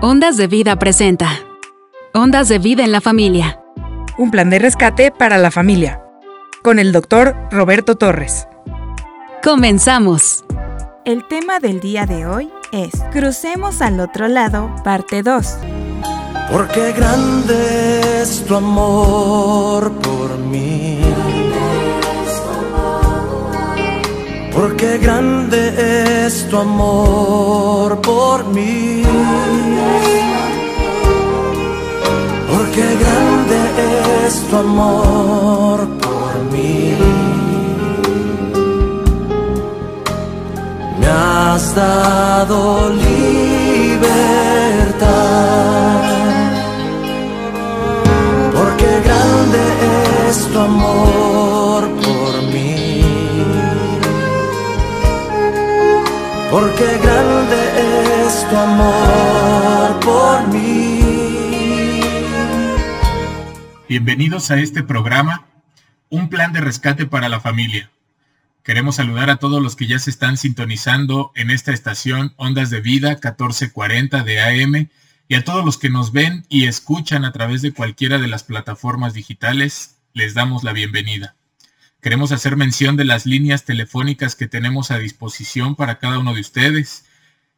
Ondas de Vida presenta. Ondas de Vida en la Familia. Un plan de rescate para la familia. Con el doctor Roberto Torres. Comenzamos. El tema del día de hoy es Crucemos al otro lado, parte 2. Porque grande es tu amor por mí. Porque grande es tu amor por mí. Porque grande es tu amor por mí. Me has dado libertad. Porque grande es tu amor. Porque grande es tu amor por mí. Bienvenidos a este programa, Un plan de rescate para la familia. Queremos saludar a todos los que ya se están sintonizando en esta estación Ondas de Vida 1440 de AM y a todos los que nos ven y escuchan a través de cualquiera de las plataformas digitales, les damos la bienvenida. Queremos hacer mención de las líneas telefónicas que tenemos a disposición para cada uno de ustedes.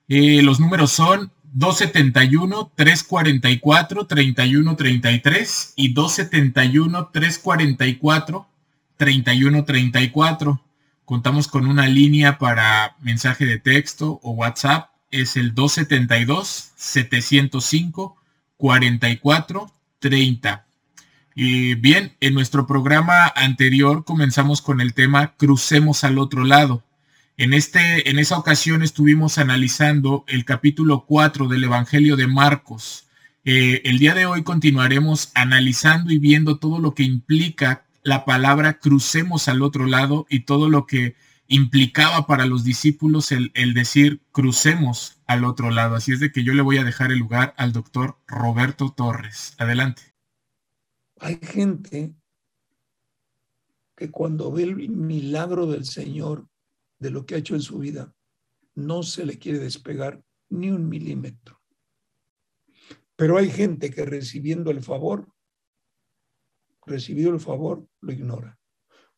Eh, los números son 271-344-3133 y 271-344-3134. Contamos con una línea para mensaje de texto o WhatsApp. Es el 272-705-4430. Bien, en nuestro programa anterior comenzamos con el tema Crucemos al otro lado. En, este, en esa ocasión estuvimos analizando el capítulo 4 del Evangelio de Marcos. Eh, el día de hoy continuaremos analizando y viendo todo lo que implica la palabra crucemos al otro lado y todo lo que implicaba para los discípulos el, el decir crucemos al otro lado. Así es de que yo le voy a dejar el lugar al doctor Roberto Torres. Adelante. Hay gente que cuando ve el milagro del Señor, de lo que ha hecho en su vida, no se le quiere despegar ni un milímetro. Pero hay gente que recibiendo el favor, recibido el favor, lo ignora.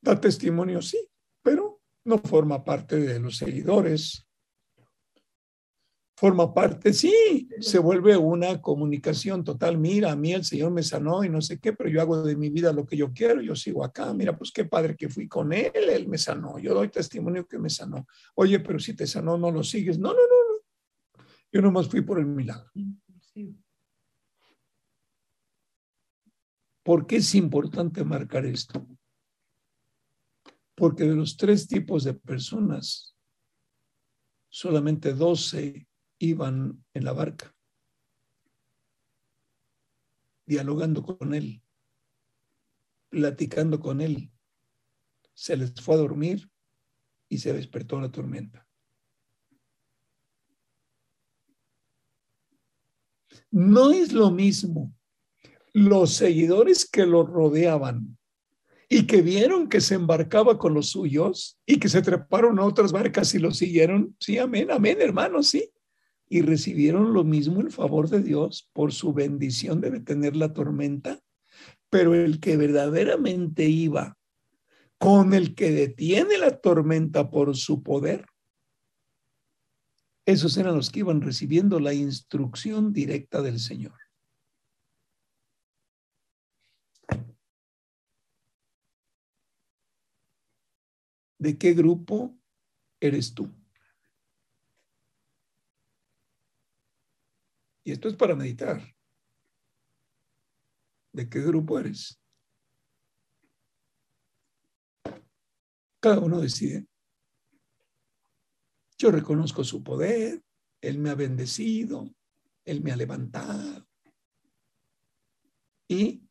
Da testimonio, sí, pero no forma parte de los seguidores, forma parte, sí, se vuelve una comunicación total. Mira, a mí el Señor me sanó y no sé qué, pero yo hago de mi vida lo que yo quiero, yo sigo acá. Mira, pues qué padre que fui con Él, Él me sanó. Yo doy testimonio que me sanó. Oye, pero si te sanó, no lo sigues. No, no, no, no. Yo nomás fui por el milagro. ¿Por qué es importante marcar esto? Porque de los tres tipos de personas, solamente 12 iban en la barca, dialogando con él, platicando con él. Se les fue a dormir y se despertó la tormenta. No es lo mismo los seguidores que lo rodeaban y que vieron que se embarcaba con los suyos y que se treparon a otras barcas y lo siguieron. Sí, amén, amén, hermanos, sí y recibieron lo mismo el favor de Dios por su bendición de detener la tormenta, pero el que verdaderamente iba con el que detiene la tormenta por su poder, esos eran los que iban recibiendo la instrucción directa del Señor. ¿De qué grupo eres tú? Y esto es para meditar. ¿De qué grupo eres? Cada uno decide. Yo reconozco su poder, Él me ha bendecido, Él me ha levantado. Y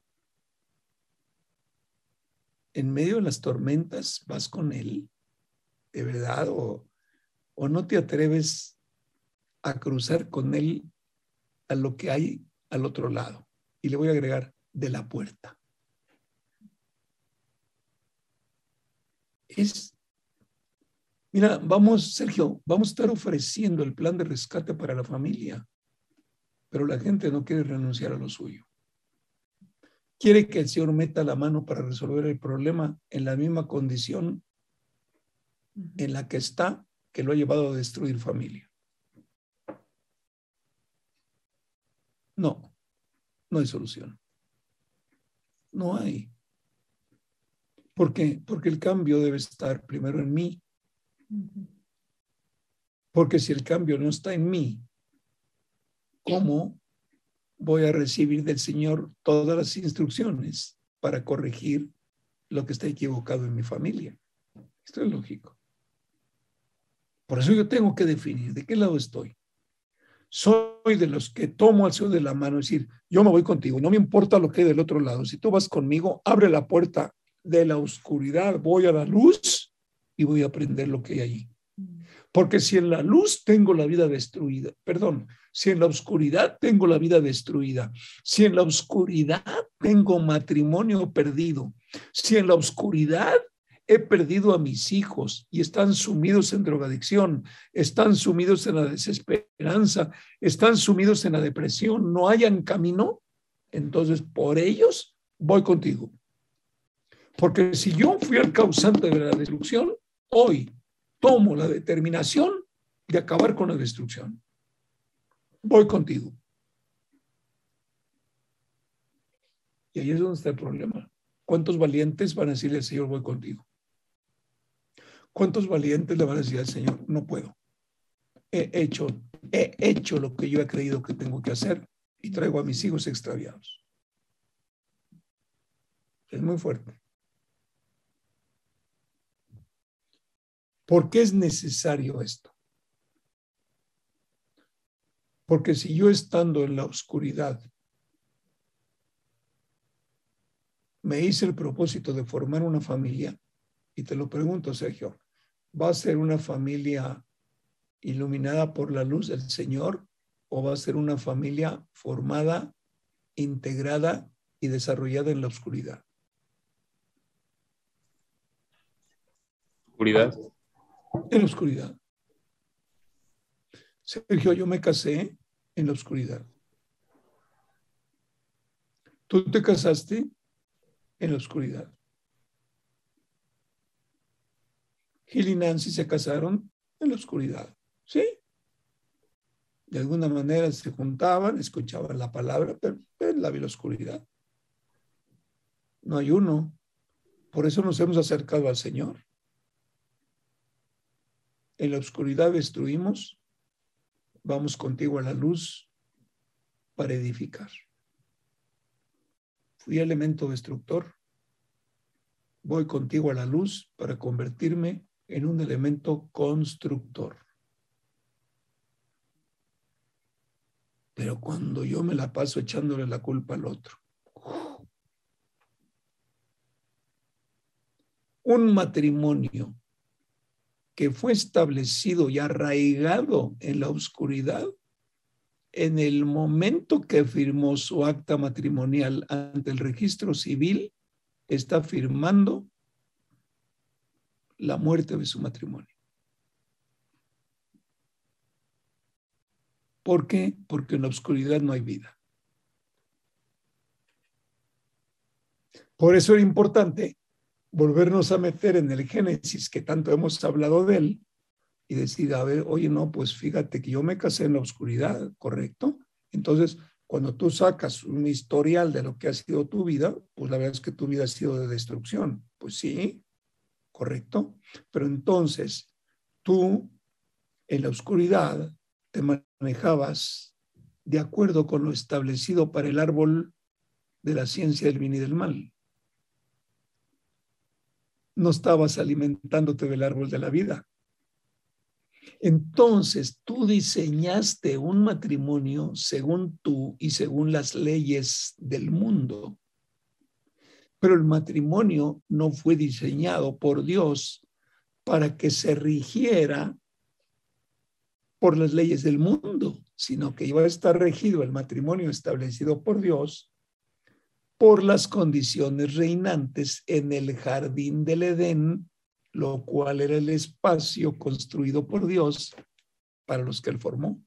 en medio de las tormentas vas con Él, de verdad, o, o no te atreves a cruzar con Él a lo que hay al otro lado. Y le voy a agregar de la puerta. Es, mira, vamos, Sergio, vamos a estar ofreciendo el plan de rescate para la familia. pero la gente no quiere renunciar a lo suyo. Quiere que el Señor meta la mano para resolver el problema en la misma condición en la que está, que lo ha llevado a destruir familia. No, no hay solución. No hay. ¿Por qué? Porque el cambio debe estar primero en mí. Porque si el cambio no está en mí, ¿cómo voy a recibir del Señor todas las instrucciones para corregir lo que está equivocado en mi familia? Esto es lógico. Por eso yo tengo que definir de qué lado estoy. Soy de los que tomo al Señor de la mano y decir, yo me voy contigo, no me importa lo que hay del otro lado. Si tú vas conmigo, abre la puerta de la oscuridad, voy a la luz y voy a aprender lo que hay allí. Porque si en la luz tengo la vida destruida, perdón, si en la oscuridad tengo la vida destruida, si en la oscuridad tengo matrimonio perdido, si en la oscuridad he perdido a mis hijos y están sumidos en drogadicción, están sumidos en la desesperanza, están sumidos en la depresión, no hayan camino, entonces por ellos voy contigo. Porque si yo fui el causante de la destrucción, hoy tomo la determinación de acabar con la destrucción. Voy contigo. Y ahí es donde está el problema. ¿Cuántos valientes van a decirle al Señor, voy contigo? ¿Cuántos valientes le van a decir al Señor, no puedo? He hecho, he hecho lo que yo he creído que tengo que hacer y traigo a mis hijos extraviados. Es muy fuerte. ¿Por qué es necesario esto? Porque si yo estando en la oscuridad me hice el propósito de formar una familia, y te lo pregunto, Sergio, ¿va a ser una familia iluminada por la luz del Señor o va a ser una familia formada, integrada y desarrollada en la oscuridad? Oscuridad en la oscuridad. Sergio, yo me casé en la oscuridad. Tú te casaste en la oscuridad. Gil y Nancy se casaron en la oscuridad. ¿Sí? De alguna manera se juntaban, escuchaban la palabra, pero en la oscuridad. No hay uno. Por eso nos hemos acercado al Señor en la oscuridad destruimos, vamos contigo a la luz para edificar. Fui elemento destructor, voy contigo a la luz para convertirme en un elemento constructor. Pero cuando yo me la paso echándole la culpa al otro, un matrimonio que fue establecido y arraigado en la oscuridad, en el momento que firmó su acta matrimonial ante el registro civil, está firmando la muerte de su matrimonio. ¿Por qué? Porque en la oscuridad no hay vida. Por eso era importante volvernos a meter en el Génesis que tanto hemos hablado de él y decir, a ver, oye, no, pues fíjate que yo me casé en la oscuridad, ¿correcto? Entonces, cuando tú sacas un historial de lo que ha sido tu vida, pues la verdad es que tu vida ha sido de destrucción. Pues sí, correcto. Pero entonces, tú en la oscuridad te manejabas de acuerdo con lo establecido para el árbol de la ciencia del bien y del mal no estabas alimentándote del árbol de la vida. Entonces tú diseñaste un matrimonio según tú y según las leyes del mundo. Pero el matrimonio no fue diseñado por Dios para que se rigiera por las leyes del mundo, sino que iba a estar regido el matrimonio establecido por Dios por las condiciones reinantes en el jardín del Edén, lo cual era el espacio construido por Dios para los que él formó.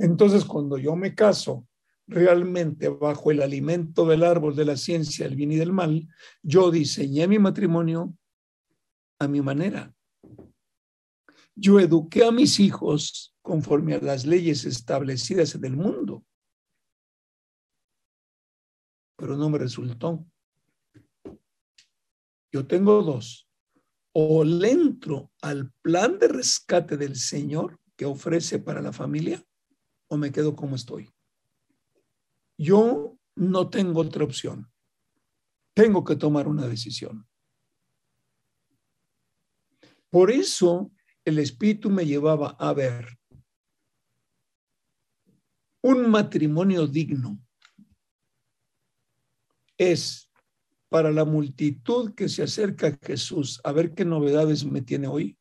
Entonces, cuando yo me caso realmente bajo el alimento del árbol de la ciencia, el bien y del mal, yo diseñé mi matrimonio a mi manera. Yo eduqué a mis hijos conforme a las leyes establecidas en el mundo. Pero no me resultó. Yo tengo dos. O le entro al plan de rescate del Señor que ofrece para la familia, o me quedo como estoy. Yo no tengo otra opción. Tengo que tomar una decisión. Por eso el Espíritu me llevaba a ver un matrimonio digno. Es para la multitud que se acerca a Jesús a ver qué novedades me tiene hoy.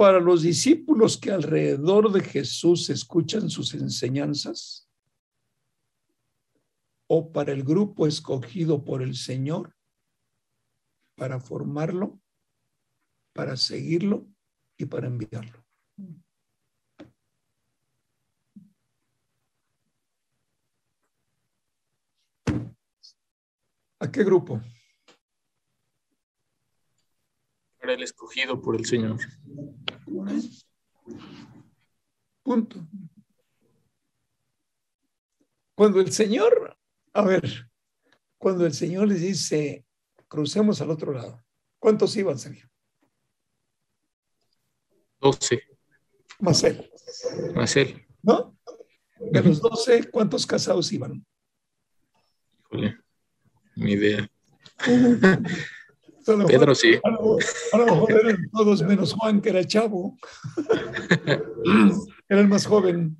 Para los discípulos que alrededor de Jesús escuchan sus enseñanzas. O para el grupo escogido por el Señor para formarlo para seguirlo y para enviarlo. ¿A qué grupo? Para el escogido por el Señor. Punto. Cuando el Señor, a ver, cuando el Señor les dice, crucemos al otro lado, ¿cuántos iban, Sergio? 12. Más él. Más él. ¿No? De los 12, ¿cuántos casados iban? Híjole, mi idea. A lo Pedro mejor- sí. A lo, a lo mejor eran todos menos Juan, que era chavo. Era el más joven.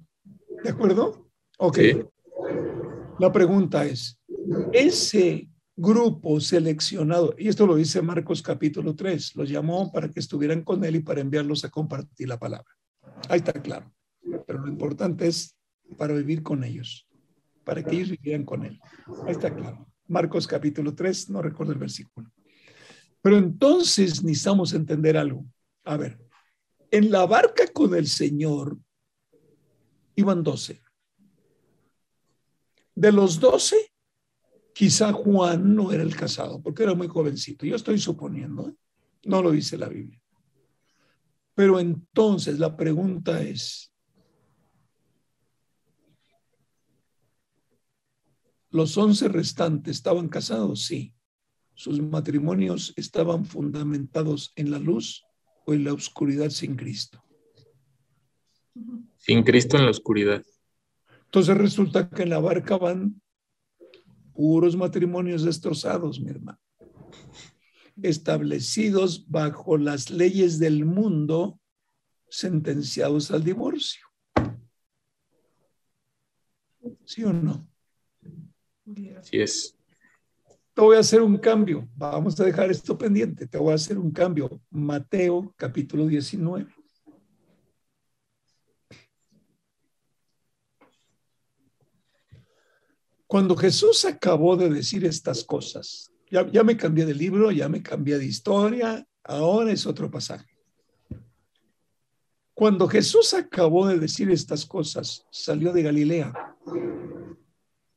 ¿De acuerdo? Ok. Sí. La pregunta es, ese grupo seleccionado, y esto lo dice Marcos capítulo 3, los llamó para que estuvieran con él y para enviarlos a compartir la palabra. Ahí está claro. Pero lo importante es para vivir con ellos, para que ellos vivieran con él. Ahí está claro. Marcos capítulo 3, no recuerdo el versículo. Pero entonces necesitamos entender algo. A ver, en la barca con el Señor iban 12. De los 12, quizá Juan no era el casado, porque era muy jovencito. Yo estoy suponiendo, ¿eh? no lo dice la Biblia. Pero entonces la pregunta es, ¿los 11 restantes estaban casados? Sí. ¿Sus matrimonios estaban fundamentados en la luz o en la oscuridad sin Cristo? Sin Cristo en la oscuridad. Entonces resulta que en la barca van puros matrimonios destrozados, mi hermano. Establecidos bajo las leyes del mundo, sentenciados al divorcio. ¿Sí o no? Así es. Te voy a hacer un cambio. Vamos a dejar esto pendiente. Te voy a hacer un cambio. Mateo capítulo 19. Cuando Jesús acabó de decir estas cosas, ya, ya me cambié de libro, ya me cambié de historia, ahora es otro pasaje. Cuando Jesús acabó de decir estas cosas, salió de Galilea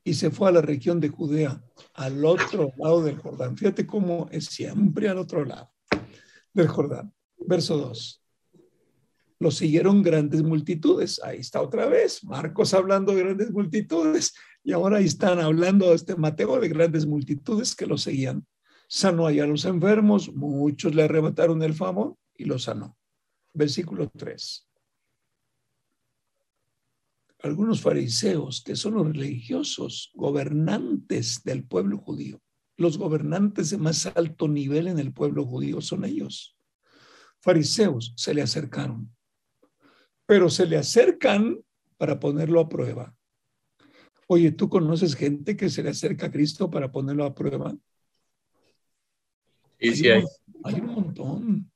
y se fue a la región de Judea, al otro lado del Jordán. Fíjate cómo es siempre al otro lado del Jordán. Verso 2. Lo siguieron grandes multitudes. Ahí está otra vez. Marcos hablando de grandes multitudes. Y ahora están hablando este Mateo de grandes multitudes que lo seguían. Sanó allá a los enfermos. Muchos le arrebataron el favor y lo sanó. Versículo 3 algunos fariseos que son los religiosos, gobernantes del pueblo judío. Los gobernantes de más alto nivel en el pueblo judío son ellos. Fariseos se le acercaron, pero se le acercan para ponerlo a prueba. Oye, ¿tú conoces gente que se le acerca a Cristo para ponerlo a prueba? Sí, sí hay. hay un montón.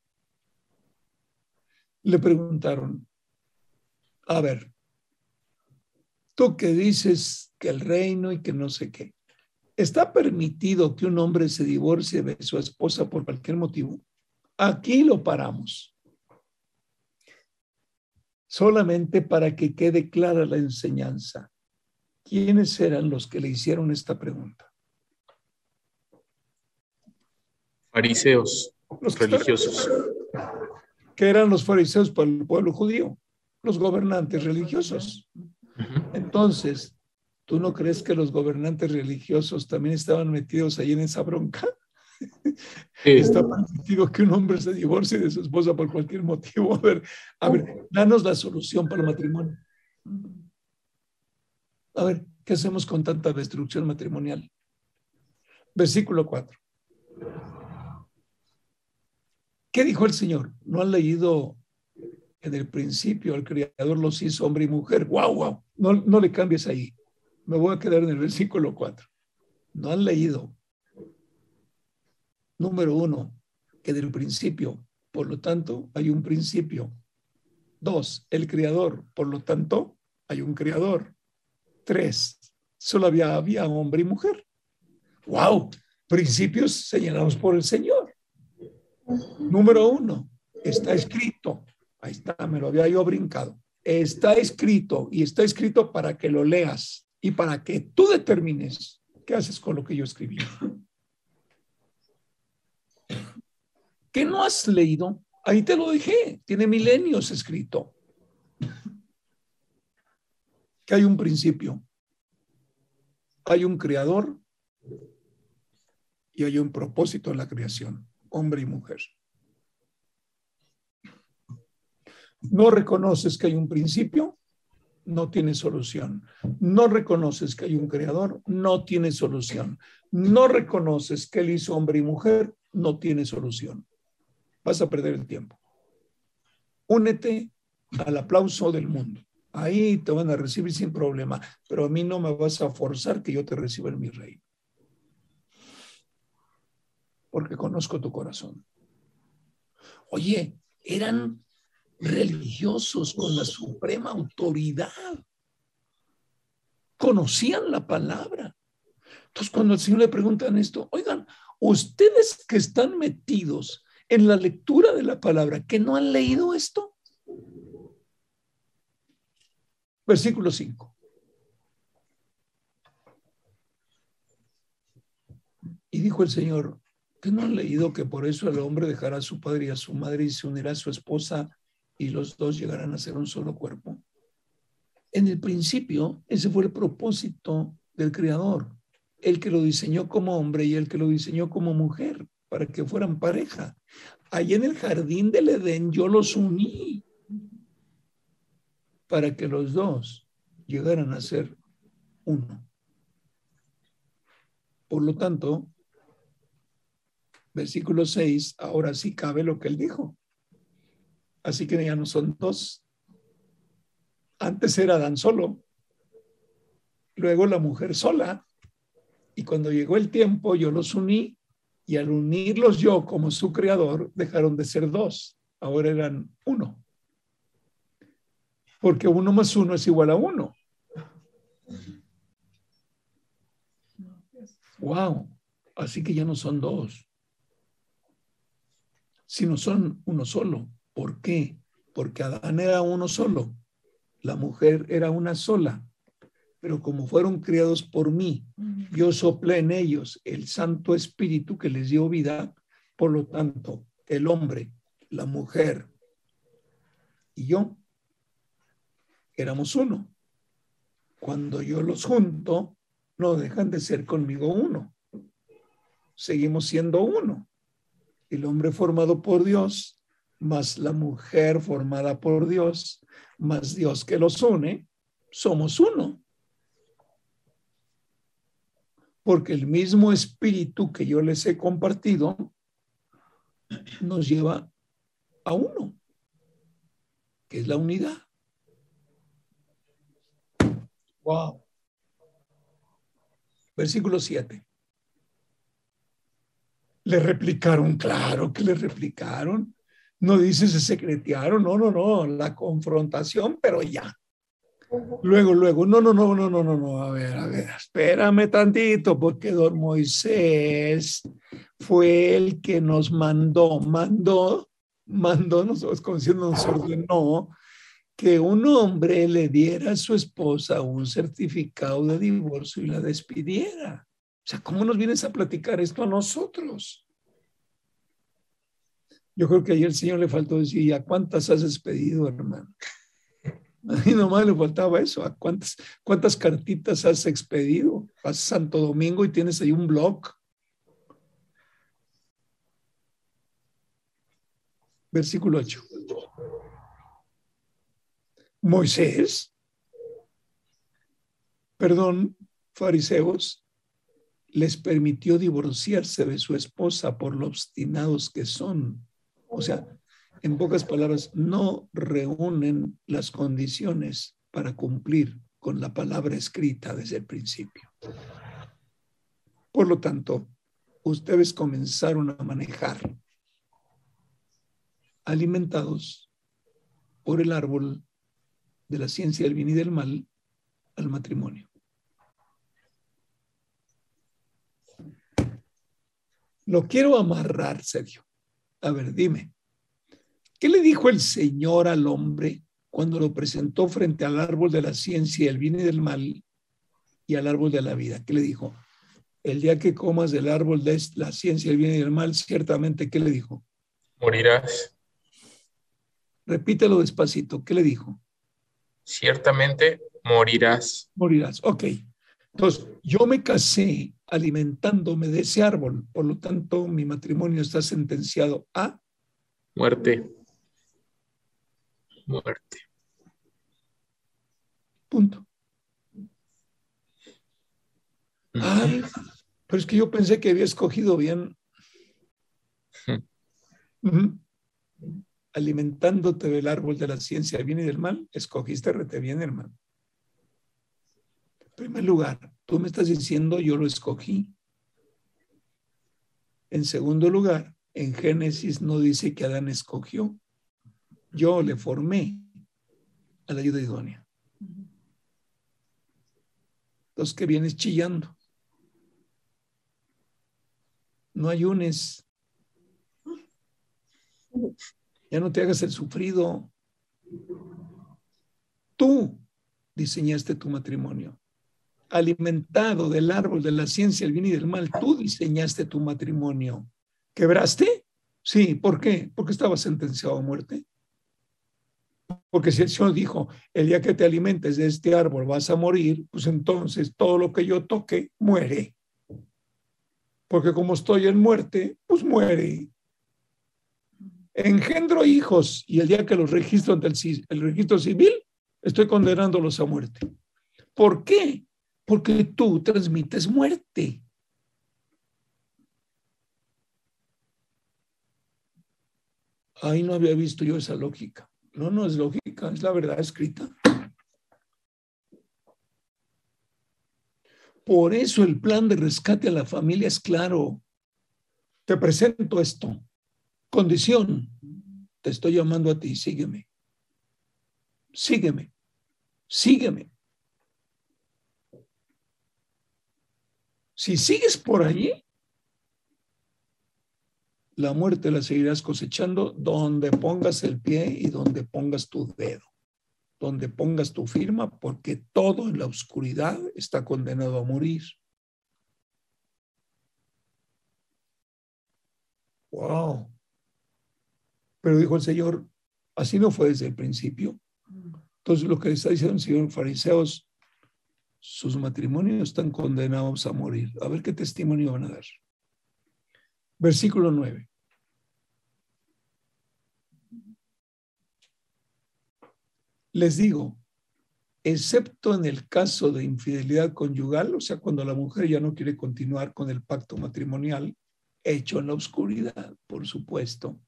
Le preguntaron, a ver, tú que dices que el reino y que no sé qué, ¿está permitido que un hombre se divorcie de su esposa por cualquier motivo? Aquí lo paramos. solamente para que quede clara la enseñanza. ¿Quiénes eran los que le hicieron esta pregunta? Fariseos, Los religiosos. ¿Qué eran los fariseos para el pueblo judío? Los gobernantes religiosos. Entonces, ¿tú no crees que los gobernantes religiosos también estaban metidos ahí en esa bronca? Sí. Está permitido que un hombre se divorcie de su esposa por cualquier motivo. A ver, a ver, danos la solución para el matrimonio. A ver, ¿qué hacemos con tanta destrucción matrimonial? Versículo 4. ¿Qué dijo el Señor? ¿No han leído en el principio el Creador los hizo hombre y mujer? ¡Wow, wow! No, no le cambies ahí. Me voy a quedar en el versículo 4. No han leído Número uno, que del principio, por lo tanto, hay un principio. Dos, el creador, por lo tanto, hay un creador. Tres, solo había, había hombre y mujer. ¡Wow! Principios señalados por el Señor. Número uno, está escrito. Ahí está, me lo había yo brincado. Está escrito y está escrito para que lo leas y para que tú determines qué haces con lo que yo escribí. ¿Qué no has leído? Ahí te lo dejé. Tiene milenios escrito. Que hay un principio. Hay un creador y hay un propósito en la creación, hombre y mujer. No reconoces que hay un principio, no tiene solución. No reconoces que hay un creador, no tiene solución. No reconoces que él hizo hombre y mujer, no tiene solución vas a perder el tiempo. Únete al aplauso del mundo. Ahí te van a recibir sin problema, pero a mí no me vas a forzar que yo te reciba en mi reino. Porque conozco tu corazón. Oye, eran religiosos con la suprema autoridad. Conocían la palabra. Entonces, cuando el Señor le preguntan esto, oigan, ustedes que están metidos en la lectura de la palabra que no han leído esto? Versículo 5. Y dijo el Señor, que no han leído que por eso el hombre dejará a su padre y a su madre y se unirá a su esposa y los dos llegarán a ser un solo cuerpo? En el principio, ese fue el propósito del Creador, el que lo diseñó como hombre y el que lo diseñó como mujer para que fueran pareja. Allí en el jardín del Edén yo los uní para que los dos llegaran a ser uno. Por lo tanto, versículo 6, ahora sí cabe lo que él dijo. Así que ya no son dos. Antes era Adán solo, luego la mujer sola, y cuando llegó el tiempo yo los uní y al unirlos yo como su creador, dejaron de ser dos, ahora eran uno. Porque uno más uno es igual a uno. Wow, así que ya no son dos, sino son uno solo. ¿Por qué? Porque Adán era uno solo, la mujer era una sola pero como fueron criados por mí, yo soplé en ellos el Santo Espíritu que les dio vida, por lo tanto, el hombre, la mujer y yo éramos uno. Cuando yo los junto, no dejan de ser conmigo uno. Seguimos siendo uno. El hombre formado por Dios, más la mujer formada por Dios, más Dios que los une, somos uno porque el mismo espíritu que yo les he compartido nos lleva a uno, que es la unidad. Wow. Versículo 7. Le replicaron, claro que le replicaron. No dice se secretearon, no, no, no, la confrontación, pero ya. Luego, luego, no, no, no, no, no, no, no, a ver, a ver, espérame tantito, porque don Moisés fue el que nos mandó, mandó, mandó, nosotros como nos ordenó que un hombre le diera a su esposa un certificado de divorcio y la despidiera. O sea, ¿cómo nos vienes a platicar esto a nosotros? Yo creo que ayer el Señor le faltó decir, ¿y a cuántas has despedido, hermano? A mí nomás le faltaba eso, ¿a cuántas, cuántas cartitas has expedido? A Santo Domingo y tienes ahí un blog. Versículo 8. Moisés, perdón, fariseos, les permitió divorciarse de su esposa por lo obstinados que son. O sea, en pocas palabras, no reúnen las condiciones para cumplir con la palabra escrita desde el principio. Por lo tanto, ustedes comenzaron a manejar alimentados por el árbol de la ciencia del bien y del mal al matrimonio. Lo quiero amarrar, Sergio. A ver, dime, ¿qué le dijo el Señor al hombre cuando lo presentó frente al árbol de la ciencia del bien y del mal y al árbol de la vida? ¿Qué le dijo? El día que comas del árbol de la ciencia del bien y del mal, ciertamente, ¿qué le dijo? Morirás. Repítelo despacito. ¿Qué le dijo? ciertamente morirás. Morirás, ok. Entonces, yo me casé alimentándome de ese árbol, por lo tanto, mi matrimonio está sentenciado a muerte. Muerte. Punto. Ay, pero es que yo pensé que había escogido bien. alimentándote del árbol de la ciencia del bien y del mal, escogiste rete bien, hermano. En primer lugar, tú me estás diciendo yo lo escogí. En segundo lugar, en Génesis no dice que Adán escogió. Yo le formé a la ayuda idónea. Los que vienes chillando. No ayunes. Ya no te hagas el sufrido. Tú diseñaste tu matrimonio. Alimentado del árbol de la ciencia, el bien y del mal, tú diseñaste tu matrimonio. ¿Quebraste? Sí, ¿por qué? Porque estaba sentenciado a muerte. Porque si el Señor dijo, el día que te alimentes de este árbol vas a morir, pues entonces todo lo que yo toque muere. Porque como estoy en muerte, pues muere engendro hijos y el día que los registro ante el, registro civil, estoy condenándolos a muerte. ¿Por qué? Porque tú transmites muerte. Ahí no había visto yo esa lógica. No, no es lógica, es la verdad escrita. Por eso el plan de rescate a la familia es claro. Te presento esto. Condición, te estoy llamando a ti, sígueme. Sígueme, sígueme. Si sigues por allí, la muerte la seguirás cosechando donde pongas el pie y donde pongas tu dedo, donde pongas tu firma, porque todo en la oscuridad está condenado a morir. Wow. Pero dijo el Señor, así no fue desde el principio. Entonces lo que está diciendo el Señor, fariseos, sus matrimonios están condenados a morir. A ver qué testimonio van a dar. Versículo 9. Les digo, excepto en el caso de infidelidad conyugal, o sea, cuando la mujer ya no quiere continuar con el pacto matrimonial, hecho en la oscuridad, por supuesto,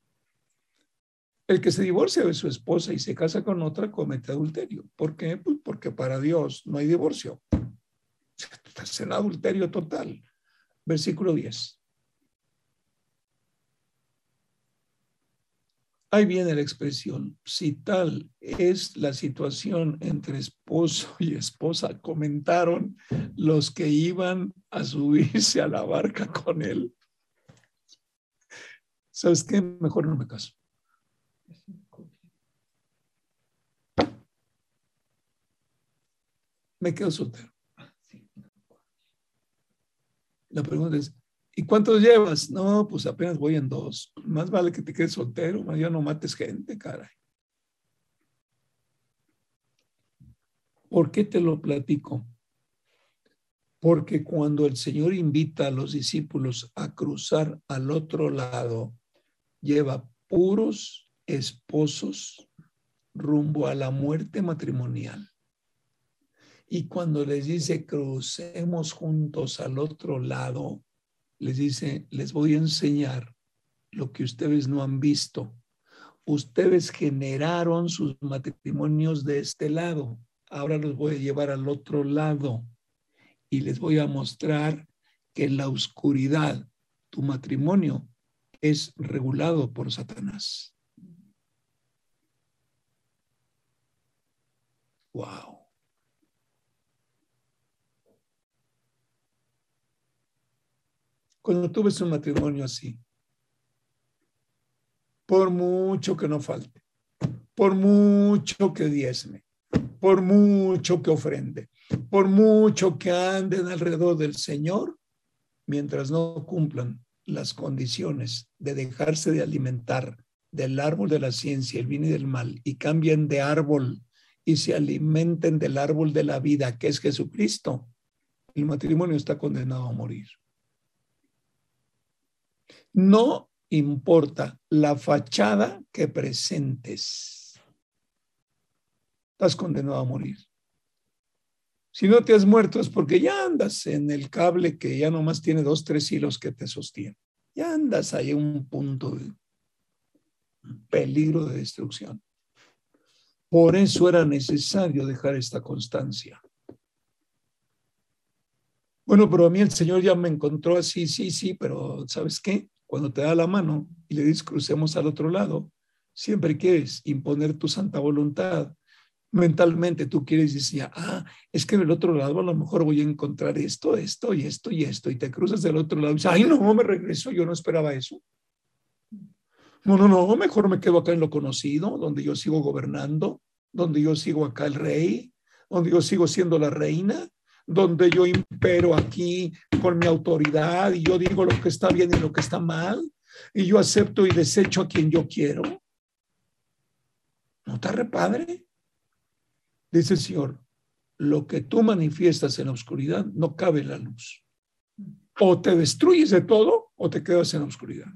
el que se divorcia de su esposa y se casa con otra comete adulterio. ¿Por qué? Pues porque para Dios no hay divorcio. Estás en adulterio total. Versículo 10. Ahí viene la expresión, si tal es la situación entre esposo y esposa, comentaron los que iban a subirse a la barca con él. ¿Sabes qué? Mejor no me caso. Me quedo soltero. La pregunta es, ¿y cuántos llevas? No, pues apenas voy en dos. Más vale que te quedes soltero, ya no mates gente, caray. ¿Por qué te lo platico? Porque cuando el Señor invita a los discípulos a cruzar al otro lado, lleva puros esposos rumbo a la muerte matrimonial. Y cuando les dice crucemos juntos al otro lado, les dice, les voy a enseñar lo que ustedes no han visto. Ustedes generaron sus matrimonios de este lado. Ahora los voy a llevar al otro lado y les voy a mostrar que en la oscuridad tu matrimonio es regulado por Satanás. Wow. Cuando tú un matrimonio así, por mucho que no falte, por mucho que diezme, por mucho que ofrende, por mucho que anden alrededor del Señor, mientras no cumplan las condiciones de dejarse de alimentar del árbol de la ciencia, el bien y del mal, y cambien de árbol y se alimenten del árbol de la vida, que es Jesucristo, el matrimonio está condenado a morir. No importa la fachada que presentes, estás condenado a morir. Si no te has muerto es porque ya andas en el cable que ya nomás tiene dos, tres hilos que te sostienen. Ya andas ahí en un punto de peligro de destrucción. Por eso era necesario dejar esta constancia. Bueno, pero a mí el Señor ya me encontró así, sí, sí, pero ¿sabes qué? Cuando te da la mano y le dices crucemos al otro lado, siempre quieres imponer tu santa voluntad. Mentalmente tú quieres decir, ah, es que en el otro lado a lo mejor voy a encontrar esto, esto y esto y esto, y te cruzas del otro lado y dices, ay, no, me regreso, yo no esperaba eso. No, no, no, mejor me quedo acá en lo conocido, donde yo sigo gobernando, donde yo sigo acá el rey, donde yo sigo siendo la reina, donde yo impero aquí con mi autoridad y yo digo lo que está bien y lo que está mal, y yo acepto y desecho a quien yo quiero. ¿No te repadre? Dice el Señor, lo que tú manifiestas en la oscuridad no cabe en la luz. O te destruyes de todo o te quedas en la oscuridad.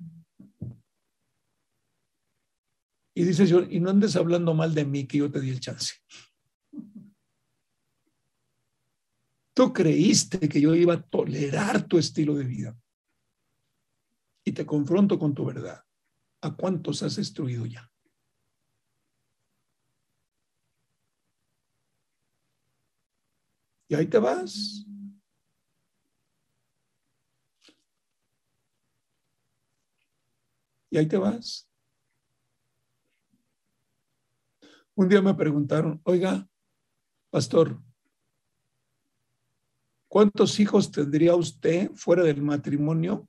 Y dice Señor, y no andes hablando mal de mí que yo te di el chance. Tú creíste que yo iba a tolerar tu estilo de vida. Y te confronto con tu verdad. ¿A cuántos has destruido ya? Y ahí te vas. Y ahí te vas. Un día me preguntaron, oiga, pastor, ¿cuántos hijos tendría usted fuera del matrimonio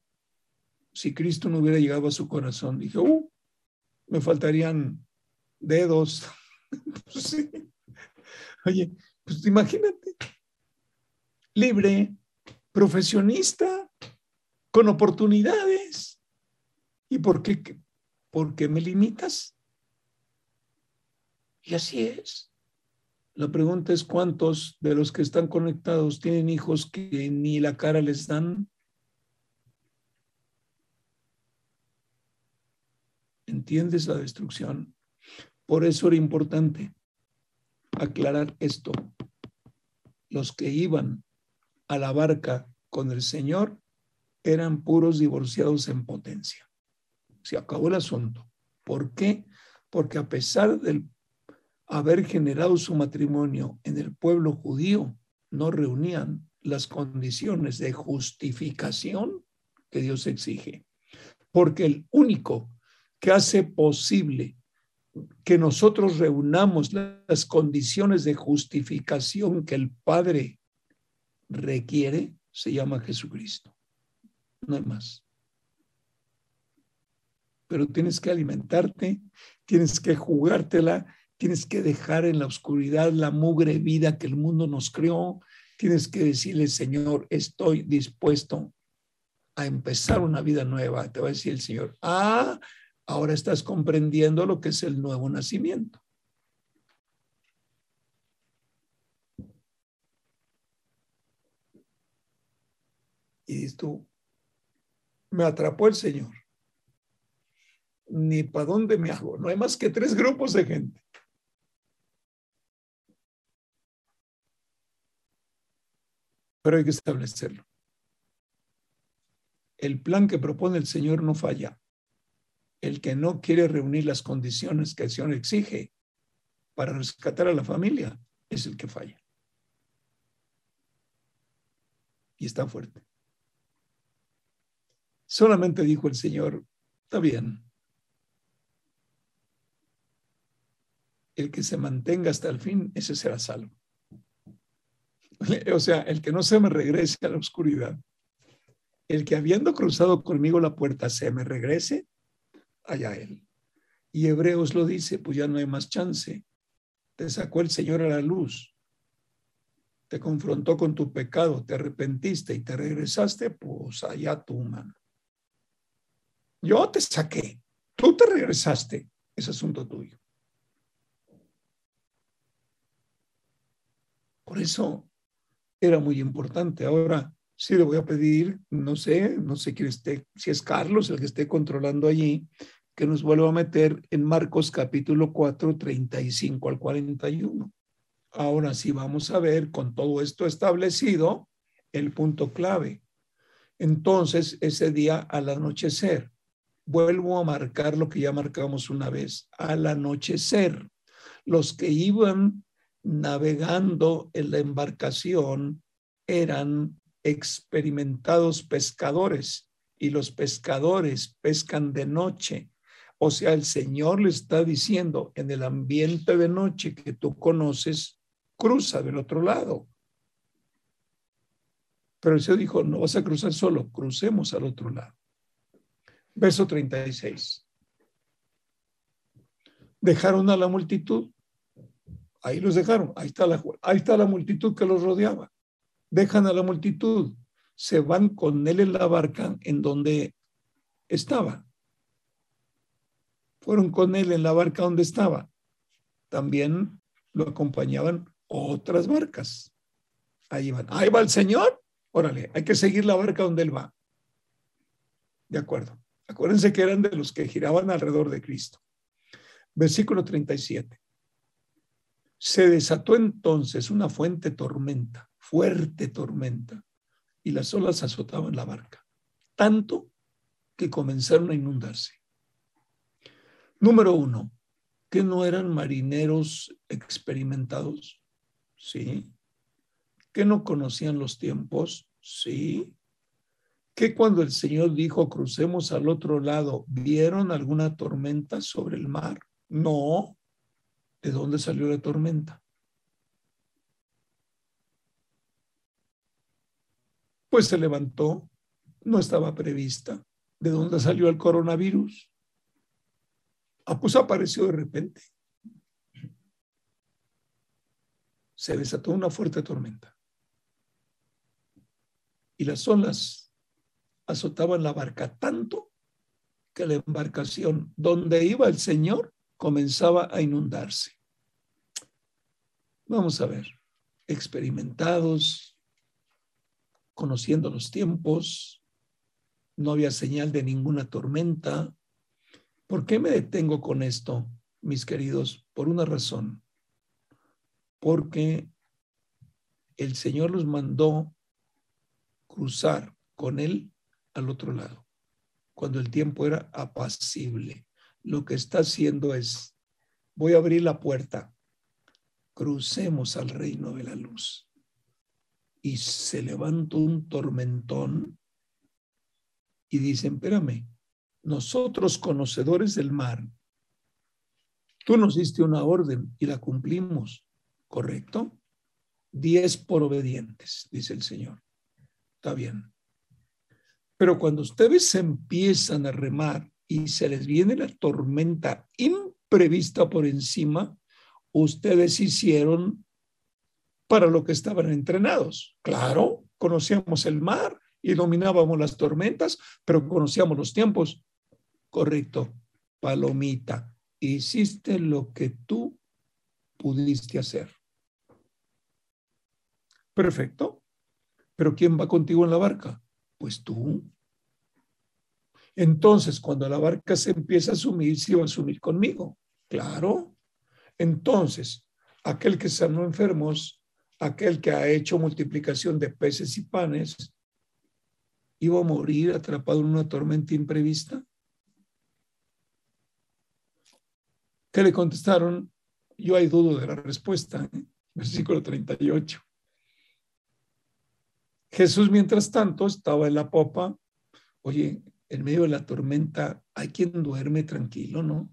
si Cristo no hubiera llegado a su corazón? Dije, uh, me faltarían dedos. Pues Oye, pues imagínate, libre, profesionista, con oportunidades. ¿Y por qué, por qué me limitas? Y así es. La pregunta es cuántos de los que están conectados tienen hijos que ni la cara les dan. ¿Entiendes la destrucción? Por eso era importante aclarar esto. Los que iban a la barca con el Señor eran puros divorciados en potencia. Se acabó el asunto. ¿Por qué? Porque a pesar del haber generado su matrimonio en el pueblo judío, no reunían las condiciones de justificación que Dios exige. Porque el único que hace posible que nosotros reunamos las condiciones de justificación que el Padre requiere se llama Jesucristo. No hay más. Pero tienes que alimentarte, tienes que jugártela Tienes que dejar en la oscuridad la mugre vida que el mundo nos creó. Tienes que decirle, Señor, estoy dispuesto a empezar una vida nueva. Te va a decir el Señor, ah, ahora estás comprendiendo lo que es el nuevo nacimiento. Y dices tú, me atrapó el Señor. Ni para dónde me hago. No hay más que tres grupos de gente. Pero hay que establecerlo. El plan que propone el Señor no falla. El que no quiere reunir las condiciones que el Señor exige para rescatar a la familia es el que falla. Y está fuerte. Solamente dijo el Señor, está bien. El que se mantenga hasta el fin, ese será salvo. O sea, el que no se me regrese a la oscuridad. El que habiendo cruzado conmigo la puerta se me regrese, allá él. Y Hebreos lo dice, pues ya no hay más chance. Te sacó el Señor a la luz. Te confrontó con tu pecado, te arrepentiste y te regresaste, pues allá tu mano. Yo te saqué, tú te regresaste, es asunto tuyo. Por eso era muy importante. Ahora sí le voy a pedir, no sé, no sé quién esté, si es Carlos el que esté controlando allí, que nos vuelva a meter en Marcos capítulo 4, 35 al 41. Ahora sí vamos a ver con todo esto establecido el punto clave. Entonces, ese día al anochecer, vuelvo a marcar lo que ya marcamos una vez, al anochecer. Los que iban navegando en la embarcación eran experimentados pescadores y los pescadores pescan de noche. O sea, el Señor le está diciendo, en el ambiente de noche que tú conoces, cruza del otro lado. Pero el Señor dijo, no vas a cruzar solo, crucemos al otro lado. Verso 36. Dejaron a la multitud. Ahí los dejaron. Ahí está la, ahí está la multitud que los rodeaba. Dejan a la multitud. Se van con él en la barca en donde estaba. Fueron con él en la barca donde estaba. También lo acompañaban otras barcas. Ahí van. Ahí va el Señor. Órale, hay que seguir la barca donde él va. De acuerdo. Acuérdense que eran de los que giraban alrededor de Cristo. Versículo 37. Se desató entonces una fuente tormenta, fuerte tormenta, y las olas azotaban la barca, tanto que comenzaron a inundarse. Número uno, que no eran marineros experimentados, sí. Que no conocían los tiempos, sí que cuando el Señor dijo crucemos al otro lado, ¿vieron alguna tormenta sobre el mar? No. ¿De dónde salió la tormenta? Pues se levantó, no estaba prevista. ¿De dónde salió el coronavirus? Ah, pues apareció de repente. Se desató una fuerte tormenta. Y las olas azotaban la barca tanto que la embarcación donde iba el Señor comenzaba a inundarse. Vamos a ver, experimentados, conociendo los tiempos, no había señal de ninguna tormenta. ¿Por qué me detengo con esto, mis queridos? Por una razón. Porque el Señor los mandó cruzar con Él al otro lado, cuando el tiempo era apacible. Lo que está haciendo es, voy a abrir la puerta, crucemos al reino de la luz. Y se levanta un tormentón y dicen, espérame, nosotros conocedores del mar, tú nos diste una orden y la cumplimos, ¿correcto? Diez por obedientes, dice el Señor. Está bien. Pero cuando ustedes empiezan a remar y se les viene la tormenta imprevista por encima, ustedes hicieron para lo que estaban entrenados. Claro, conocíamos el mar y dominábamos las tormentas, pero conocíamos los tiempos. Correcto, palomita, hiciste lo que tú pudiste hacer. Perfecto. Pero ¿quién va contigo en la barca? Pues tú. Entonces, cuando la barca se empieza a sumir, se va a sumir conmigo. Claro. Entonces, aquel que sanó enfermos, aquel que ha hecho multiplicación de peces y panes, iba a morir atrapado en una tormenta imprevista. ¿Qué le contestaron? Yo hay dudo de la respuesta. ¿eh? Versículo 38. Jesús, mientras tanto, estaba en la popa. Oye, en medio de la tormenta, hay quien duerme tranquilo, ¿no?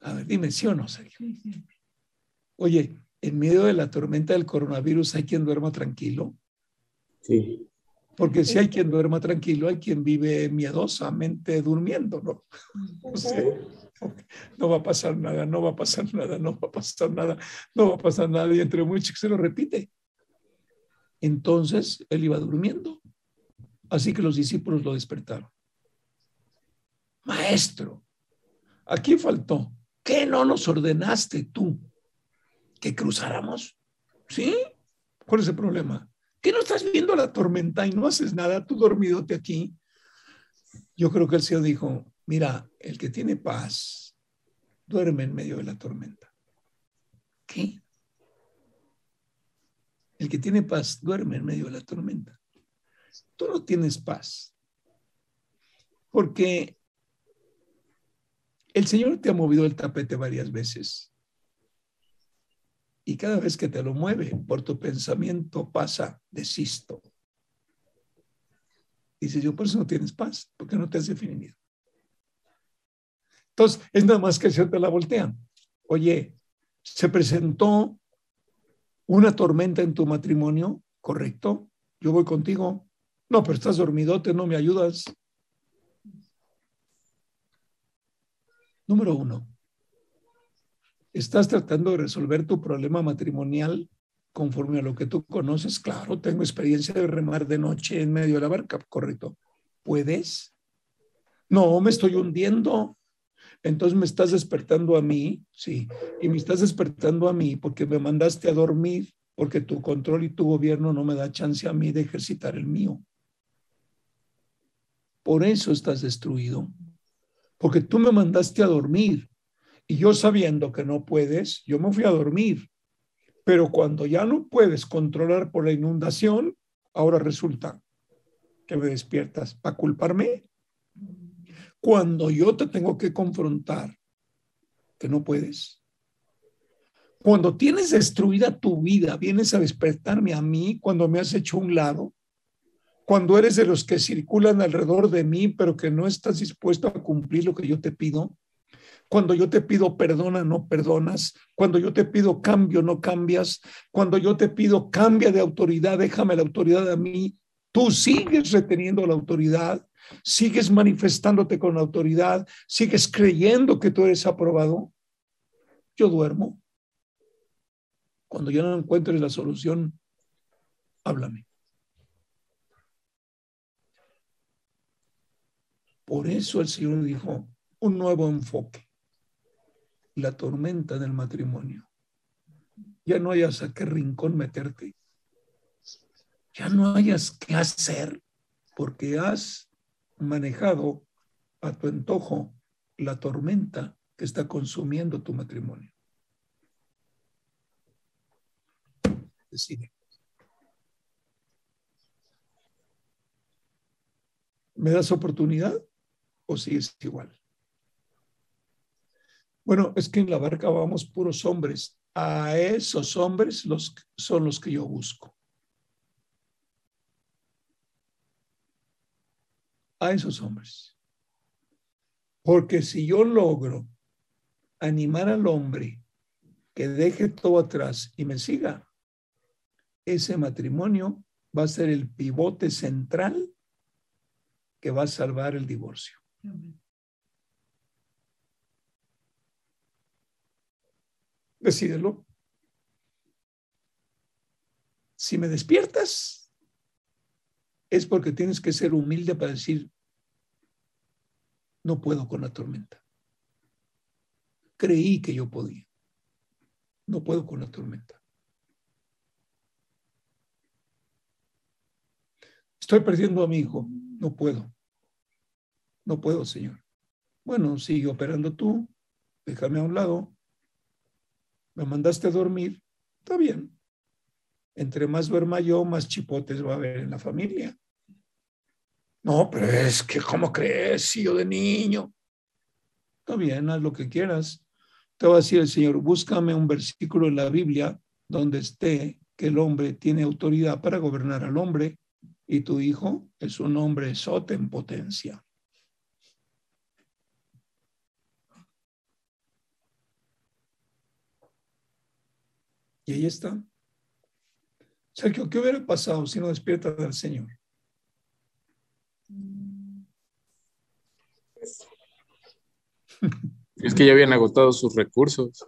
A ver, dime, ¿sí o no, Sergio? Oye, en medio de la tormenta del coronavirus, ¿hay quien duerma tranquilo? Sí. Porque si hay quien duerma tranquilo, hay quien vive miedosamente durmiendo, ¿no? O sea, no va a pasar nada, no va a pasar nada, no va a pasar nada, no va a pasar nada, y entre muchos se lo repite. Entonces él iba durmiendo. Así que los discípulos lo despertaron. Maestro, aquí faltó. ¿Qué no nos ordenaste tú? ¿Que cruzáramos? ¿Sí? ¿Cuál es el problema? ¿Que no estás viendo la tormenta y no haces nada? Tú dormidote aquí. Yo creo que el Señor dijo, mira, el que tiene paz duerme en medio de la tormenta. ¿Qué? El que tiene paz duerme en medio de la tormenta. Tú no tienes paz. Porque el Señor te ha movido el tapete varias veces. Y cada vez que te lo mueve, por tu pensamiento pasa, desisto. Dice, yo por eso no tienes paz, porque no te has definido. Entonces, es nada más que se te la voltean. Oye, se presentó una tormenta en tu matrimonio, correcto, yo voy contigo. No, pero estás dormidote, no me ayudas. Número uno, ¿estás tratando de resolver tu problema matrimonial conforme a lo que tú conoces? Claro, tengo experiencia de remar de noche en medio de la barca, correcto. ¿Puedes? No, me estoy hundiendo. Entonces me estás despertando a mí, sí, y me estás despertando a mí porque me mandaste a dormir, porque tu control y tu gobierno no me da chance a mí de ejercitar el mío. Por eso estás destruido, porque tú me mandaste a dormir y yo sabiendo que no puedes, yo me fui a dormir. Pero cuando ya no puedes controlar por la inundación, ahora resulta que me despiertas para culparme cuando yo te tengo que confrontar, que no puedes. Cuando tienes destruida tu vida, vienes a despertarme a mí cuando me has hecho un lado, cuando eres de los que circulan alrededor de mí, pero que no estás dispuesto a cumplir lo que yo te pido. Cuando yo te pido perdona, no perdonas. Cuando yo te pido cambio, no cambias. Cuando yo te pido cambia de autoridad, déjame la autoridad a mí. Tú sigues reteniendo la autoridad sigues manifestándote con autoridad, sigues creyendo que tú eres aprobado, yo duermo. Cuando yo no encuentres la solución, háblame. Por eso el Señor dijo, un nuevo enfoque, la tormenta del matrimonio. Ya no hayas a qué rincón meterte. Ya no hayas qué hacer porque has manejado a tu antojo la tormenta que está consumiendo tu matrimonio. Decide. ¿Me das oportunidad o sigues igual? Bueno, es que en la barca vamos puros hombres. A esos hombres los, son los que yo busco. a esos hombres. Porque si yo logro animar al hombre que deje todo atrás y me siga, ese matrimonio va a ser el pivote central que va a salvar el divorcio. Decídelo. Si me despiertas, es porque tienes que ser humilde para decir, no puedo con la tormenta. Creí que yo podía. No puedo con la tormenta. Estoy perdiendo a mi hijo. No puedo. No puedo, Señor. Bueno, sigue operando tú. Déjame a un lado. Me mandaste a dormir. Está bien. Entre más duerma yo, más chipotes va a haber en la familia. No, pero es que, ¿cómo crees? yo de niño. Está bien, haz lo que quieras. Te va a decir el Señor, búscame un versículo en la Biblia donde esté que el hombre tiene autoridad para gobernar al hombre y tu hijo es un hombre sote en potencia. Y ahí está. Sergio, ¿qué hubiera pasado si no despierta del Señor? Es que ya habían agotado sus recursos.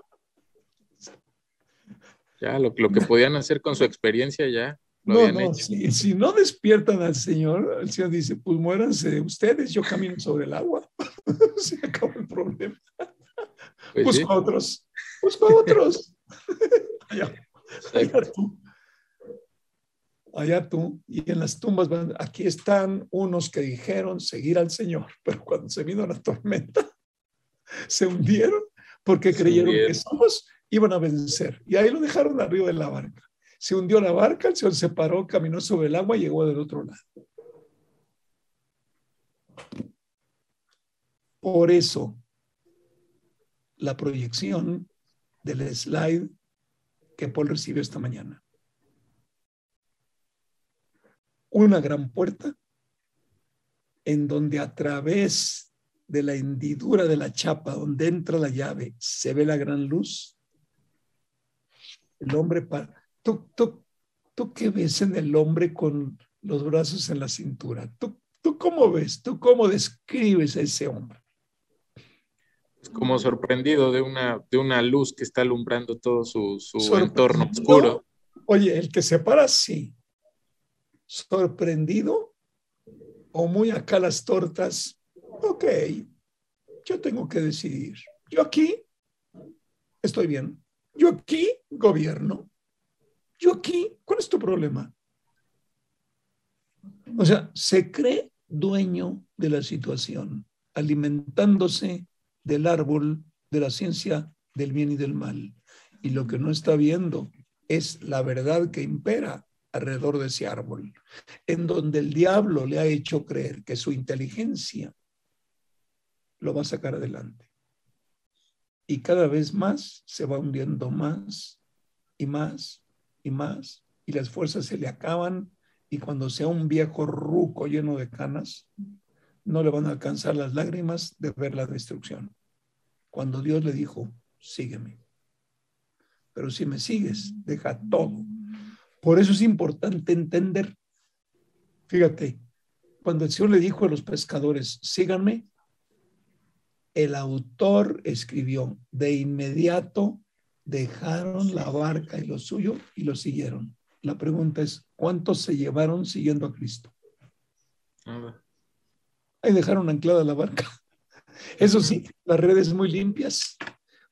Ya, lo, lo que podían hacer con su experiencia ya no, no, si, no despiertan al Señor, el Señor dice, pues muéranse ustedes, yo camino sobre el agua. Se acabó el problema. Pues busco otros, busco otros. allá, tú. Allá tú. Y en las tumbas, aquí están unos que dijeron seguir al Señor, pero cuando se vino la tormenta, se hundieron porque creyeron que somos iban a vencer. Y ahí lo dejaron arriba de la barca se hundió la barca, el Señor se paró, caminó sobre el agua y llegó del otro lado. Por eso, la proyección del slide que Paul recibió esta mañana. Una gran puerta en donde a través de la hendidura de la chapa donde entra la llave se ve la gran luz. El hombre para ¿Tú, tú, tú qué ves en el hombre con los brazos en la cintura? ¿Tú, tú cómo ves? ¿Tú cómo describes a ese hombre? Es como sorprendido de una, de una luz que está alumbrando todo su, su entorno oscuro. Oye, el que se para, sí. Sorprendido o muy acá las tortas. Ok, yo tengo que decidir. Yo aquí estoy bien. Yo aquí gobierno. Yo aquí, ¿cuál es tu problema? O sea, se cree dueño de la situación, alimentándose del árbol de la ciencia del bien y del mal. Y lo que no está viendo es la verdad que impera alrededor de ese árbol, en donde el diablo le ha hecho creer que su inteligencia lo va a sacar adelante. Y cada vez más se va hundiendo más y más y más, y las fuerzas se le acaban, y cuando sea un viejo ruco lleno de canas, no le van a alcanzar las lágrimas de ver la destrucción. Cuando Dios le dijo, sígueme. Pero si me sigues, deja todo. Por eso es importante entender. Fíjate, cuando el Señor le dijo a los pescadores, síganme, el autor escribió, de inmediato dejaron la barca y lo suyo y lo siguieron. La pregunta es, ¿cuántos se llevaron siguiendo a Cristo? Ahí dejaron anclada la barca. Eso sí, las redes muy limpias,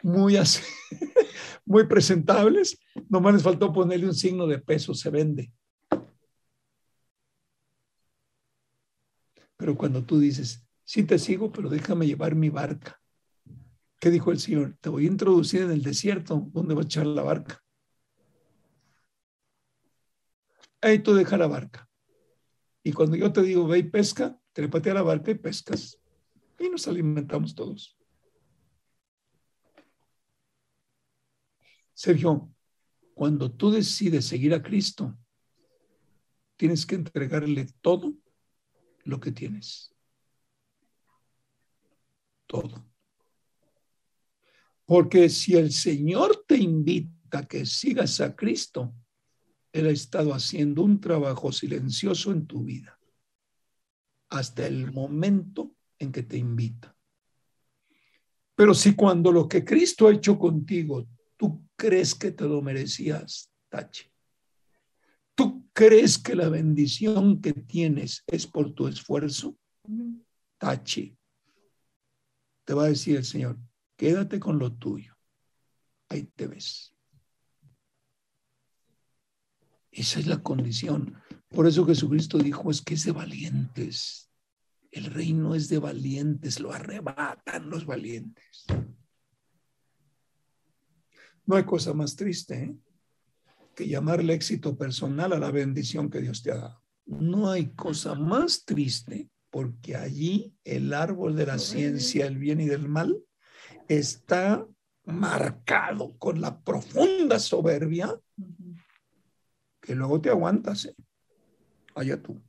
muy muy presentables. Nomás les faltó ponerle un signo de peso, se vende. Pero cuando tú dices, sí te sigo, pero déjame llevar mi barca. ¿Qué dijo el Señor? Te voy a introducir en el desierto donde va a echar la barca. Ahí tú deja la barca. Y cuando yo te digo, ve y pesca, trépate a la barca y pescas. Y nos alimentamos todos. Sergio, cuando tú decides seguir a Cristo, tienes que entregarle todo lo que tienes. Todo. Porque si el Señor te invita a que sigas a Cristo, Él ha estado haciendo un trabajo silencioso en tu vida hasta el momento en que te invita. Pero si cuando lo que Cristo ha hecho contigo, tú crees que te lo merecías, tache. ¿Tú crees que la bendición que tienes es por tu esfuerzo? Tache. Te va a decir el Señor, quédate con lo tuyo. Ahí te ves. Esa es la condición. Por eso Jesucristo dijo, es que es de valientes. El reino es de valientes, lo arrebatan los valientes. No hay cosa más triste ¿eh? que llamarle éxito personal a la bendición que Dios te ha dado. No hay cosa más triste porque allí el árbol de la ciencia, el bien y del mal, está marcado con la profunda soberbia que luego te aguantas. ¿eh? Allá tú.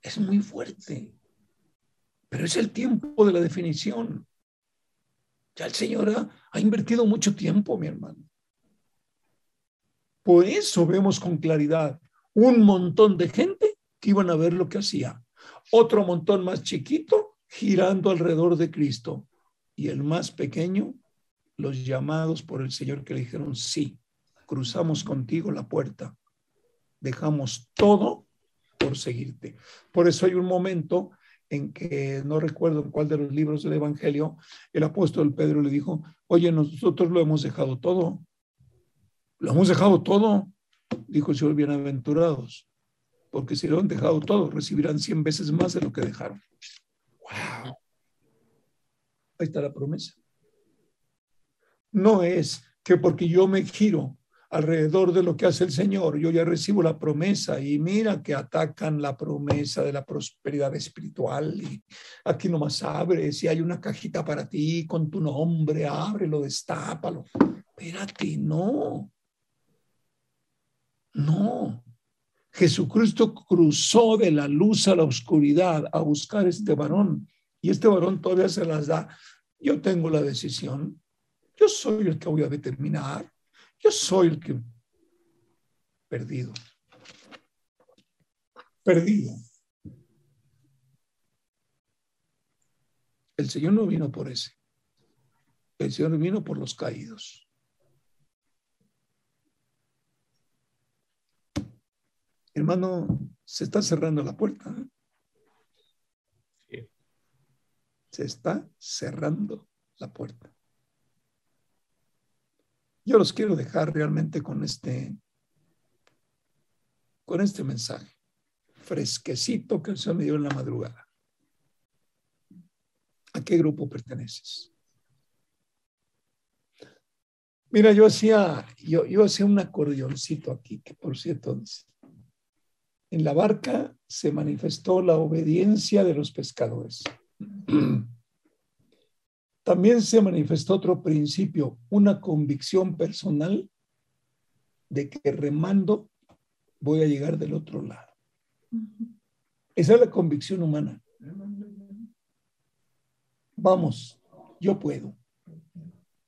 Es muy fuerte, pero es el tiempo de la definición. Ya el Señor ha, invertido mucho tiempo, mi hermano. Por eso vemos con claridad un montón de gente que iban a ver lo que hacía. Otro montón más chiquito girando alrededor de Cristo. Y el más pequeño, los llamados por el Señor que le dijeron, sí, cruzamos contigo la puerta. Dejamos todo por seguirte. Por eso hay un momento en que no recuerdo en cuál de los libros del Evangelio, el apóstol Pedro le dijo, oye, nosotros lo hemos dejado todo. Lo hemos dejado todo, dijo el Señor, bienaventurados, porque si lo han dejado todo, recibirán cien veces más de lo que dejaron. ¡Wow! Ahí está la promesa. No es que porque yo me giro alrededor de lo que hace el Señor. Yo ya recibo la promesa y mira que atacan la promesa de la prosperidad espiritual y aquí nomás abres y hay una cajita para ti con tu nombre, ábrelo, destápalo. Espérate, no. No. Jesucristo cruzó de la luz a la oscuridad a buscar este varón y este varón todavía se las da. Yo tengo la decisión. Yo soy el que voy a determinar yo soy el que perdido. Perdido. El Señor no vino por ese. El Señor vino por los caídos. Hermano, se está cerrando la puerta. ¿eh? Se está cerrando la puerta. Yo los quiero dejar realmente con este, con este mensaje fresquecito que el Señor me dio en la madrugada. ¿A qué grupo perteneces? Mira, yo hacía, yo, hacía un acordeoncito aquí, que por cierto, en la barca se manifestó la obediencia de los pescadores. También se manifestó otro principio, una convicción personal de que remando voy a llegar del otro lado. Esa es la convicción humana. Vamos, yo puedo.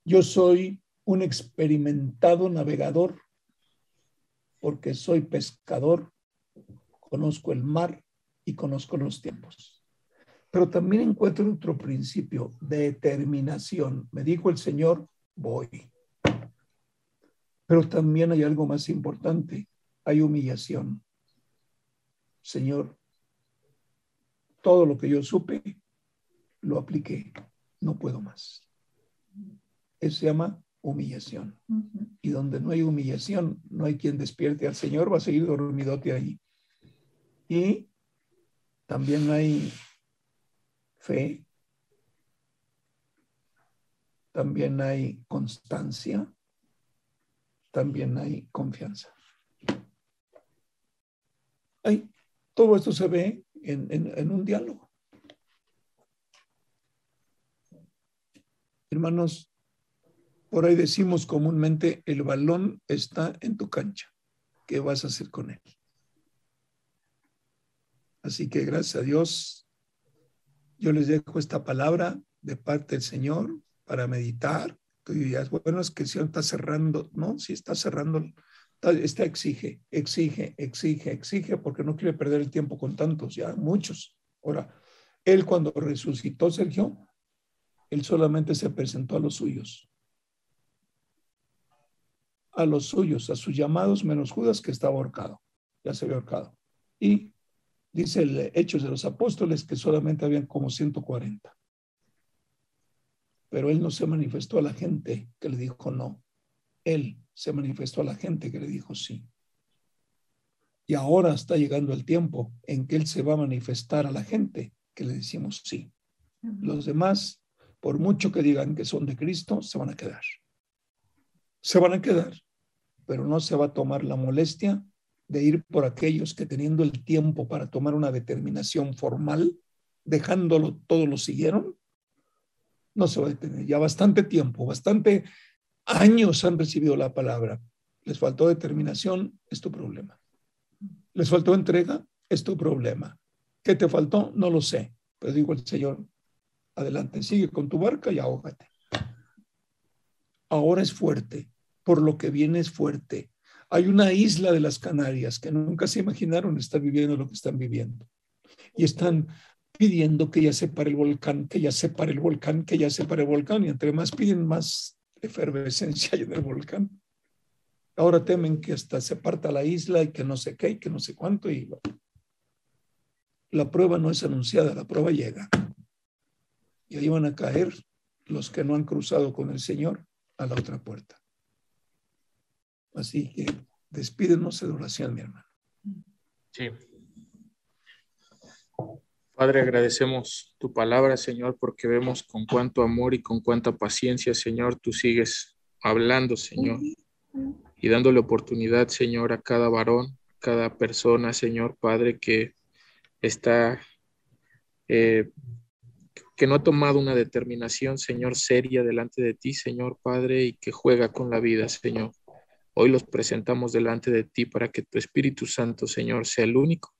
Yo soy un experimentado navegador porque soy pescador, conozco el mar y conozco los tiempos. Pero también encuentro otro principio, determinación. Me dijo el Señor, voy. Pero también hay algo más importante, hay humillación. Señor, todo lo que yo supe, lo apliqué, no puedo más. Eso se llama humillación. Y donde no hay humillación, no hay quien despierte al Señor, va a seguir dormidote ahí. Y también hay fe, también hay constancia, también hay confianza. todo esto se ve en, en un diálogo. Hermanos, por ahí decimos comúnmente, el balón está en tu cancha. ¿Qué vas a hacer con él? Así que gracias a Dios yo les dejo esta palabra de parte del Señor para meditar. Tú dirías, bueno, es que el está cerrando, ¿no? Si está cerrando, está exige, exige, exige, exige, porque no quiere perder el tiempo con tantos, ya muchos. Ahora, Él cuando resucitó, Sergio, Él solamente se presentó a los suyos, a los suyos, a sus llamados, menos Judas que estaba ahorcado, ya se había ahorcado. Y dice el Hechos de los Apóstoles que solamente habían como 140. Pero él no se manifestó a la gente que le dijo no. Él se manifestó a la gente que le dijo sí. Y ahora está llegando el tiempo en que él se va a manifestar a la gente que le decimos sí. Los demás, por mucho que digan que son de Cristo, se van a quedar. Se van a quedar pero no se va a tomar la molestia de ir por aquellos que teniendo el tiempo para tomar una determinación formal, dejándolo, todos lo siguieron, no se va a detener. Ya bastante tiempo, bastante años han recibido la palabra. Les faltó determinación, es tu problema. Les faltó entrega, es tu problema. ¿Qué te faltó? No lo sé. Pero digo el Señor, adelante, sigue con tu barca y ahógate. Ahora es fuerte, por lo que viene es fuerte. Hay una isla de las Canarias que nunca se imaginaron estar viviendo lo que están viviendo. Y están pidiendo que ya se pare el volcán, que ya se pare el volcán, que ya se pare el volcán. Y entre más piden, más efervescencia hay en el volcán. Ahora temen que hasta se parta la isla y que no sé qué y que no sé cuánto. Y la prueba no es anunciada, la prueba llega. Y ahí van a caer los que no han cruzado con el Señor a la otra puerta. Así que despídenos de oración, mi hermano. Sí. Padre, agradecemos tu palabra, Señor, porque vemos con cuánto amor y con cuánta paciencia, Señor, tú sigues hablando, Señor, y dándole oportunidad, Señor, a cada varón, cada persona, Señor, Padre, que está, eh, que no ha tomado una determinación, Señor, seria delante de ti, Señor, Padre, y que juega con la vida, Señor. Hoy los presentamos delante de ti para que tu Espíritu Santo, Señor, sea el único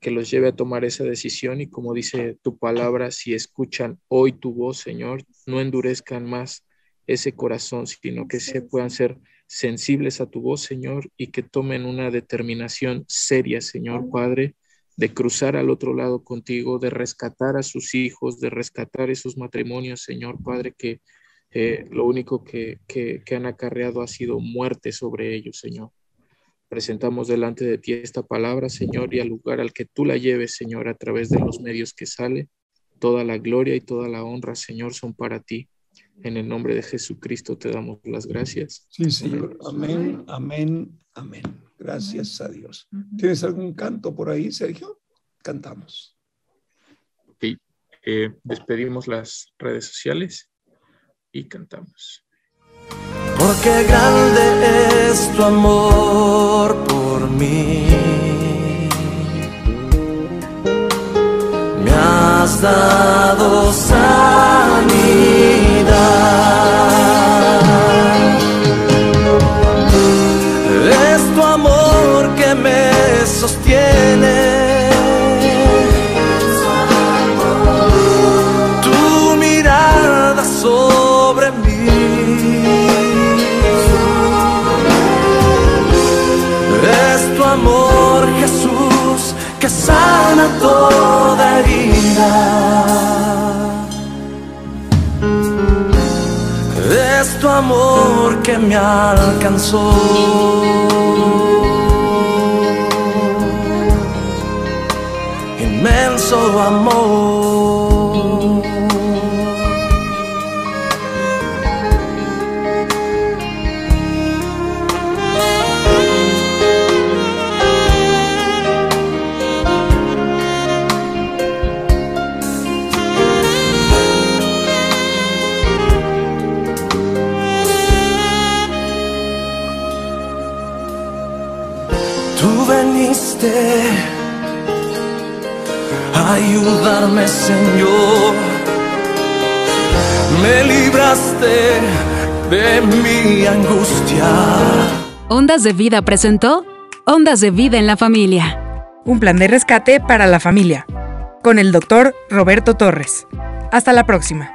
que los lleve a tomar esa decisión y como dice tu palabra, si escuchan hoy tu voz, Señor, no endurezcan más ese corazón, sino que se puedan ser sensibles a tu voz, Señor, y que tomen una determinación seria, Señor Padre, de cruzar al otro lado contigo, de rescatar a sus hijos, de rescatar esos matrimonios, Señor Padre, que lo único que, han acarreado ha sido muerte sobre ellos, Señor. Presentamos delante de ti esta palabra, Señor, y al lugar al que tú la lleves, Señor, a través de los medios que sale, toda la gloria y toda la honra, Señor, son para ti. En el nombre de Jesucristo te damos las gracias. Sí, Señor. Amén, amén, amén. Gracias a Dios. ¿Tienes algún canto por ahí, Sergio? Cantamos. Ok. Eh, despedimos las redes sociales y cantamos. Porque grande es tu amor por mí. Me has dado sanidad. Toda herida. Es tu amor que me alcanzó. Inmenso amor. Ayudarme, Señor. Me libraste de mi angustia. Ondas de Vida presentó Ondas de Vida en la Familia. Un plan de rescate para la familia. Con el doctor Roberto Torres. Hasta la próxima.